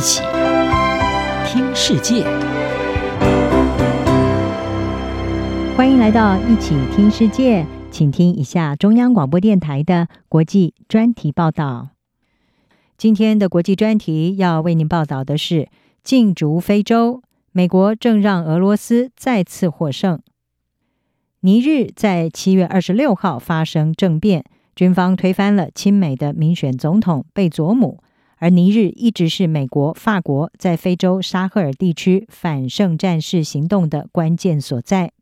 一起听世界，欢迎来到一起听世界，请听一下中央广播电台的国际专题报道。今天的国际专题要为您报道的是：进逐非洲，美国正让俄罗斯再次获胜。尼日在七月二十六号发生政变，军方推翻了亲美的民选总统贝佐姆。而尼日一直是美国、法国在非洲沙赫尔地区反圣战士行动的关键所在。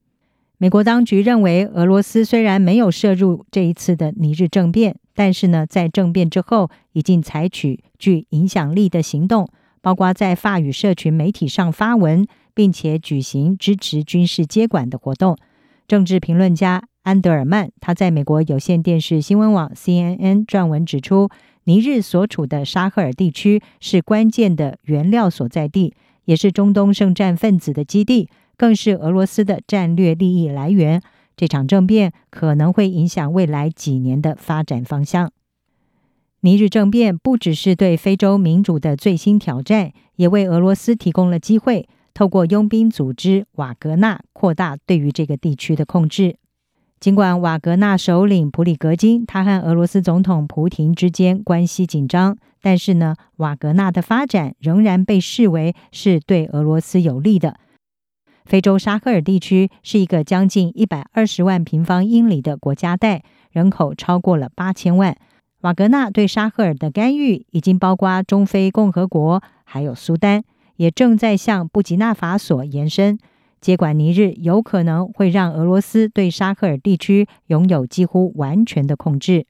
美国当局认为，俄罗斯虽然没有涉入这一次的尼日政变，但是呢，在政变之后已经采取具影响力的行动，包括在法语社群媒体上发文，并且举行支持军事接管的活动。政治评论家安德尔曼他在美国有线电视新闻网 CNN 撰文指出。尼日所处的沙赫尔地区是关键的原料所在地，也是中东圣战分子的基地，更是俄罗斯的战略利益来源。这场政变可能会影响未来几年的发展方向。尼日政变不只是对非洲民主的最新挑战，也为俄罗斯提供了机会，透过佣兵组织瓦格纳扩大对于这个地区的控制。尽管瓦格纳首领普里格金他和俄罗斯总统普廷之间关系紧张，但是呢，瓦格纳的发展仍然被视为是对俄罗斯有利的。非洲沙赫尔地区是一个将近一百二十万平方英里的国家带，人口超过了八千万。瓦格纳对沙赫尔的干预已经包括中非共和国，还有苏丹，也正在向布吉纳法索延伸。接管尼日有可能会让俄罗斯对沙赫尔地区拥有几乎完全的控制。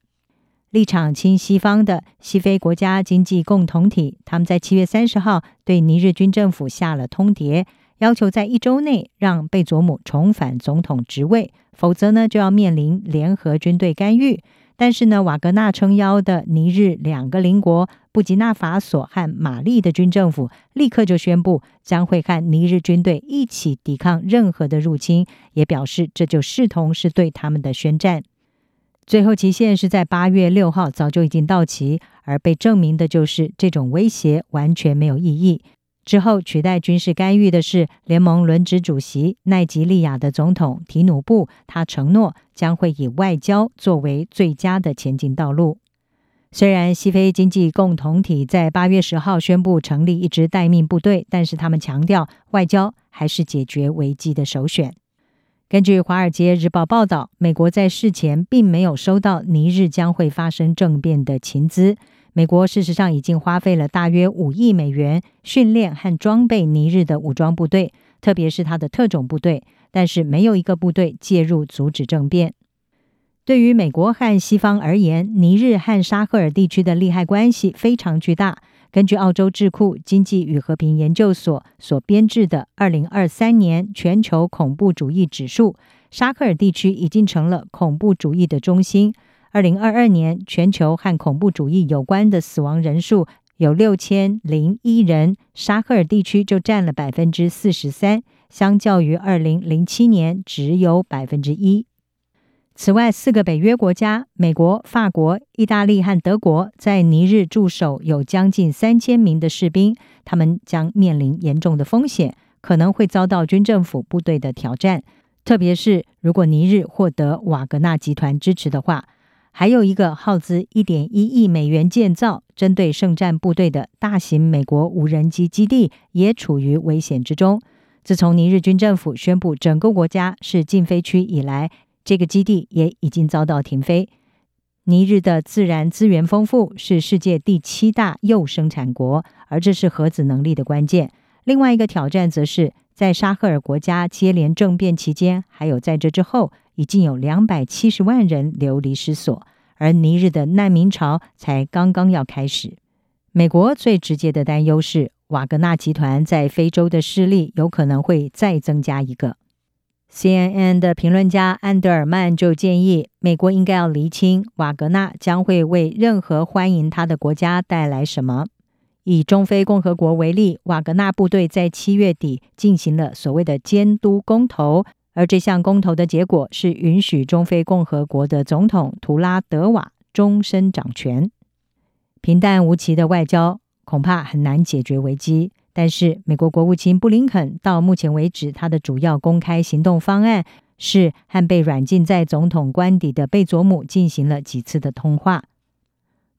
立场亲西方的西非国家经济共同体，他们在七月三十号对尼日军政府下了通牒，要求在一周内让贝佐姆重返总统职位，否则呢就要面临联合军队干预。但是呢，瓦格纳撑腰的尼日两个邻国布吉纳法索和马利的军政府立刻就宣布将会和尼日军队一起抵抗任何的入侵，也表示这就视同是对他们的宣战。最后期限是在八月六号，早就已经到期，而被证明的就是这种威胁完全没有意义。之后取代军事干预的是联盟轮值主席奈及利亚的总统提努布，他承诺将会以外交作为最佳的前进道路。虽然西非经济共同体在八月十号宣布成立一支待命部队，但是他们强调外交还是解决危机的首选。根据《华尔街日报》报道，美国在事前并没有收到尼日将会发生政变的情资。美国事实上已经花费了大约五亿美元训练和装备尼日的武装部队，特别是他的特种部队，但是没有一个部队介入阻止政变。对于美国和西方而言，尼日和沙赫尔地区的利害关系非常巨大。根据澳洲智库经济与和平研究所所编制的二零二三年全球恐怖主义指数，沙赫尔地区已经成了恐怖主义的中心。二零二二年，全球和恐怖主义有关的死亡人数有六千零一人，沙赫尔地区就占了百分之四十三，相较于二零零七年只有百分之一。此外，四个北约国家——美国、法国、意大利和德国，在尼日驻守有将近三千名的士兵，他们将面临严重的风险，可能会遭到军政府部队的挑战，特别是如果尼日获得瓦格纳集团支持的话。还有一个耗资一点一亿美元建造、针对圣战部队的大型美国无人机基地也处于危险之中。自从尼日军政府宣布整个国家是禁飞区以来，这个基地也已经遭到停飞。尼日的自然资源丰富，是世界第七大铀生产国，而这是核子能力的关键。另外一个挑战则是在沙赫尔国家接连政变期间，还有在这之后。已经有两百七十万人流离失所，而尼日的难民潮才刚刚要开始。美国最直接的担忧是，瓦格纳集团在非洲的势力有可能会再增加一个。CNN 的评论家安德尔曼就建议，美国应该要厘清瓦格纳将会为任何欢迎他的国家带来什么。以中非共和国为例，瓦格纳部队在七月底进行了所谓的监督公投。而这项公投的结果是允许中非共和国的总统图拉德瓦终身掌权。平淡无奇的外交，恐怕很难解决危机。但是，美国国务卿布林肯到目前为止，他的主要公开行动方案是和被软禁在总统官邸的贝佐姆进行了几次的通话。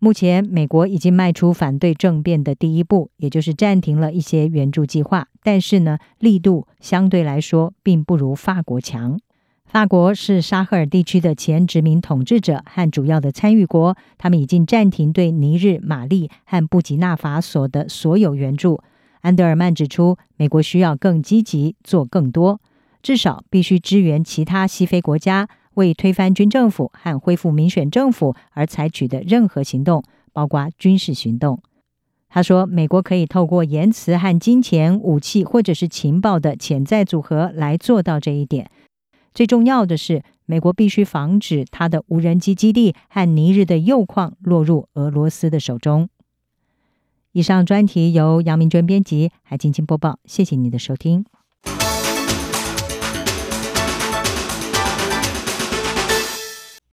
目前，美国已经迈出反对政变的第一步，也就是暂停了一些援助计划。但是呢，力度相对来说并不如法国强。法国是沙赫尔地区的前殖民统治者和主要的参与国，他们已经暂停对尼日、马利和布吉纳法索的所有援助。安德尔曼指出，美国需要更积极做更多，至少必须支援其他西非国家。为推翻军政府和恢复民选政府而采取的任何行动，包括军事行动。他说，美国可以透过言辞和金钱、武器或者是情报的潜在组合来做到这一点。最重要的是，美国必须防止他的无人机基地和尼日的铀矿落入俄罗斯的手中。以上专题由杨明娟编辑，还静静播报。谢谢你的收听。